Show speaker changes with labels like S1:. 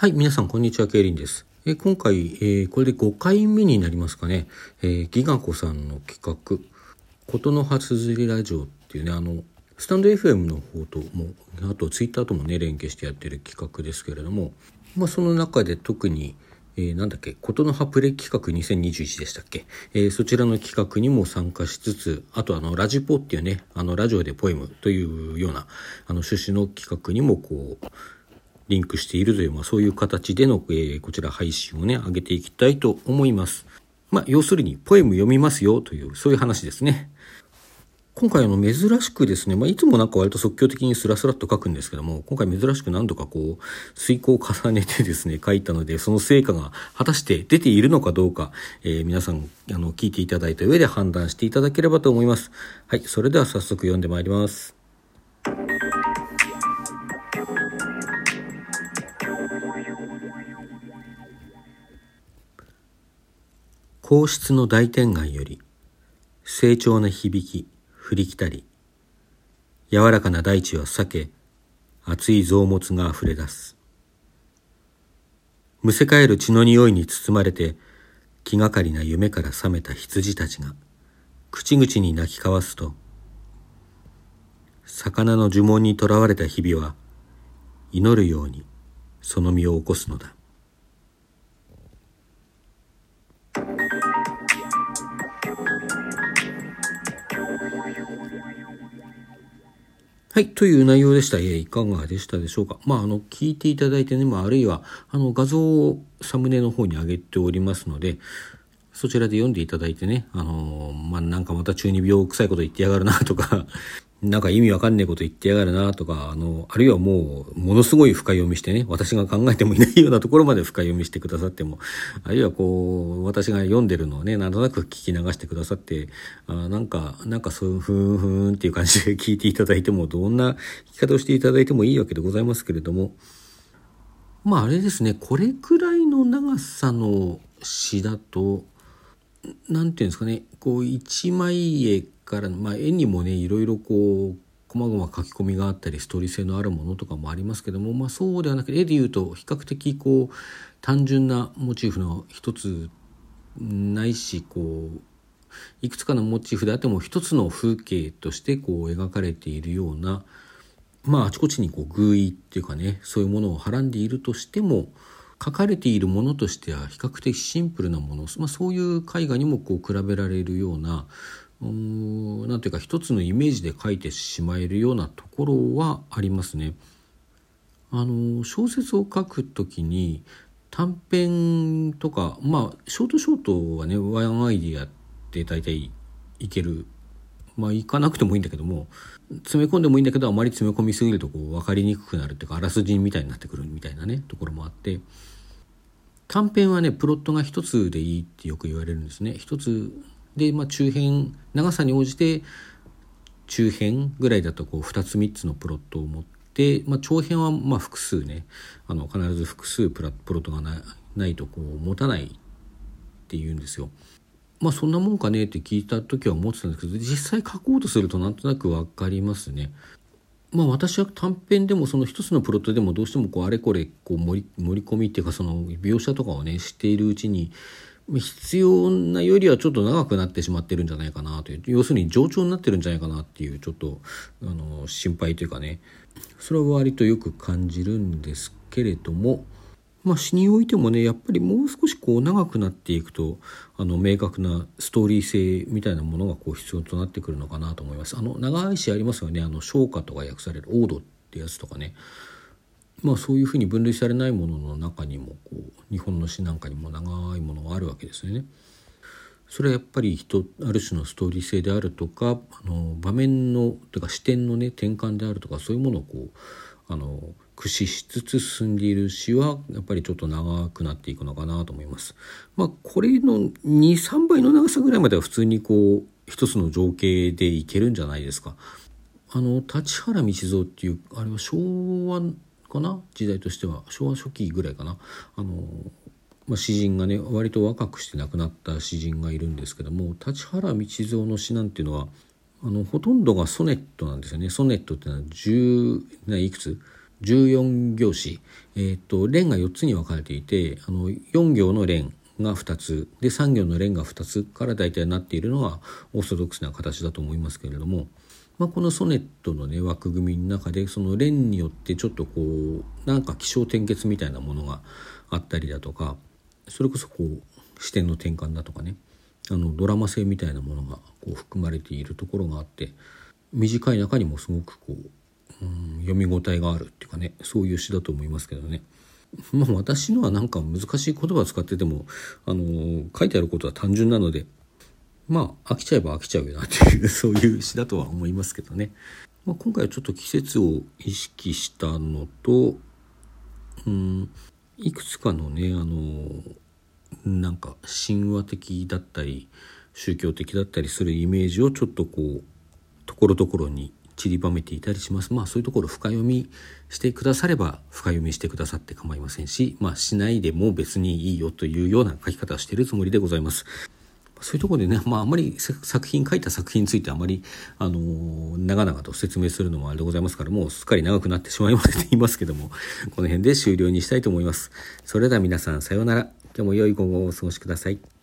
S1: はい、皆さん、こんにちは、ケイリンです。え今回、えーこれで5回目になりますかね、えーギガ子さんの企画、ことの葉つづりラジオっていうね、あの、スタンド FM の方とも、あとツイッターともね、連携してやってる企画ですけれども、まあ、その中で特に、えーなんだっけ、ことの葉プレ企画2021でしたっけ、えーそちらの企画にも参加しつつ、あとあの、ラジポっていうね、あの、ラジオでポエムというような、あの、趣旨の企画にもこう、リンクしているという、まあ、そういう形での、えーこちら配信をね、上げていきたいと思います。まあ、要するに、ポエム読みますよという、そういう話ですね。今回あの珍しくですね、まあ、いつもなんか割と即興的にスラスラっと書くんですけども、今回珍しく何度かこう、遂行を重ねてですね、書いたので、その成果が果たして出ているのかどうか、えー皆さん、あの、聞いていただいた上で判断していただければと思います。はい、それでは早速読んでまいります。皇室の大天眼より成長な響き振りきたり柔らかな大地は避け熱い臓物があふれ出す。むせ返る血の匂いに包まれて気がかりな夢から覚めた羊たちが口々に泣き交わすと魚の呪文にとらわれた日々は祈るようにその身を起こすのだ。はい。という内容でした。えーいかがでしたでしょうか。まあ、あの、聞いていただいてね、まあ、あるいは、あの、画像をサムネの方に上げておりますので、そちらで読んでいただいてね、あのーまあ、なんかまた中二病臭いこと言ってやがるなとか、なんか意味わかんねえこと言ってやがるなとか、あの、あるいはもう、ものすごい深読みしてね、私が考えてもいないようなところまで深読みしてくださっても、あるいはこう、私が読んでるのをね、なんとなく聞き流してくださって、あなんか、なんかそういうふんふんっていう感じで聞いていただいても、どんな聞き方をしていただいてもいいわけでございますけれども、まああれですね、これくらいの長さの詩だと、なんていうんですかね、こう一枚絵から、まあ絵にもね、いろいろこう、細々書き込みがあったり、ストーリー性のあるものとかもありますけども、まあそうではなくて、絵で言うと比較的こう、単純なモチーフの一つないし、こう、いくつかのモチーフであっても一つの風景としてこう描かれているような、まああちこちにこう偶意っていうかねそういうものをはらんでいるとしても書かれているものとしては比較的シンプルなもの、まあ、そういう絵画にもこう比べられるようなうーんなんていうか一つのイメージで描いてしまえるようなところはありますね。あの小説を書くときに短編とかまあショートショートはねワンアイディアって大体いけるまあ行かなくてもいいんだけども詰め込んでもいいんだけどあまり詰め込みすぎるとこう分かりにくくなるっていうかあらすじみたいになってくるみたいなねところもあって短編はねプロットが一つでいいってよく言われるんですね一つで、まあ、中編長さに応じて中編ぐらいだとこう2つ3つのプロットを持って、まあ、長編はま複数ねあの必ず複数プラプロットがないないとこう持たないっていうんですよ。まあそんなもんかねって聞いた時は思ってたんですけど実際書こうとするとなんとなく分かりますね。まあ私は短編でもその一つのプロットでもどうしてもこうあれこれこう盛り盛り込みっていうかその描写とかをねしているうちに必要なよりはちょっと長くなってしまってるんじゃないかなという要するに冗長になってるんじゃないかなっていうちょっとあの心配というかねそれは割とよく感じるんですけれどもまあ詩においてもねやっぱりもう少しこう長くなっていくとあの明確なストーリー性みたいなものがこう必要となってくるのかなと思います。あの長い詩ありますよねあの昇華とか訳されるオードってやつとかねまあそういうふうに分類されないものの中にもこう日本の詩なんかにも長いものがあるわけですよね。それはやっぱり人ある種のストーリー性であるとかあの場面のというか視点のね転換であるとかそういうものをこうあの駆使しつつ進んでいる詩はやっぱりちょっと長くなっていくのかなと思います。まあこれの23倍の長さぐらいまでは普通にこう一つの情景でいけるんじゃないですか。あの立原道蔵っていうあれは昭和かな？時代としては。昭和初期ぐらいかな？あの、まあ、詩人がね割と若くして亡くなった詩人がいるんですけども立原道蔵の詩なんていうのは、あのほとんどがソネットなんですよね。ソネットっていうのは10いくつ？14行詞、えーと、連が4つに分かれていてあの4行の連が2つ。で3行の連が2つから大体なっているのはオーソドックスな形だと思いますけれども、まあ、このソネットのね枠組みの中でその連によってちょっとこうなんか起承転結みたいなものがあったりだとかそれこそこう視点の転換だとかね。あのドラマ性みたいなものがこう含まれているところがあって短い中にもすごくこう、うん、読み応えがあるっていうかねそういう詩だと思いますけどね。まあ私のはなんか難しい言葉を使っててもあの書いてあることは単純なのでまあ飽きちゃえば飽きちゃうよなっていう そういう詩だとは思いますけどね。まあ、今回はちょっと季節を意識したのとうんいくつかのねあのなんか神話的だったり宗教的だったりするイメージをちょっとこうところどころに散りばめていたりしますまあそういうところ深読みしてくだされば深読みしてくださって構いませんしまあしないでも別にいいよというような書き方をしているつもりでございます。そういうところでね、まあ、あまり作品、書いた作品についてあまり、あのー、長々と説明するのもあれでございますから、もうすっかり長くなってしまいまして言いますけども、この辺で終了にしたいと思います。それでは皆さん、さようなら。今日も良い午後をお過ごしください。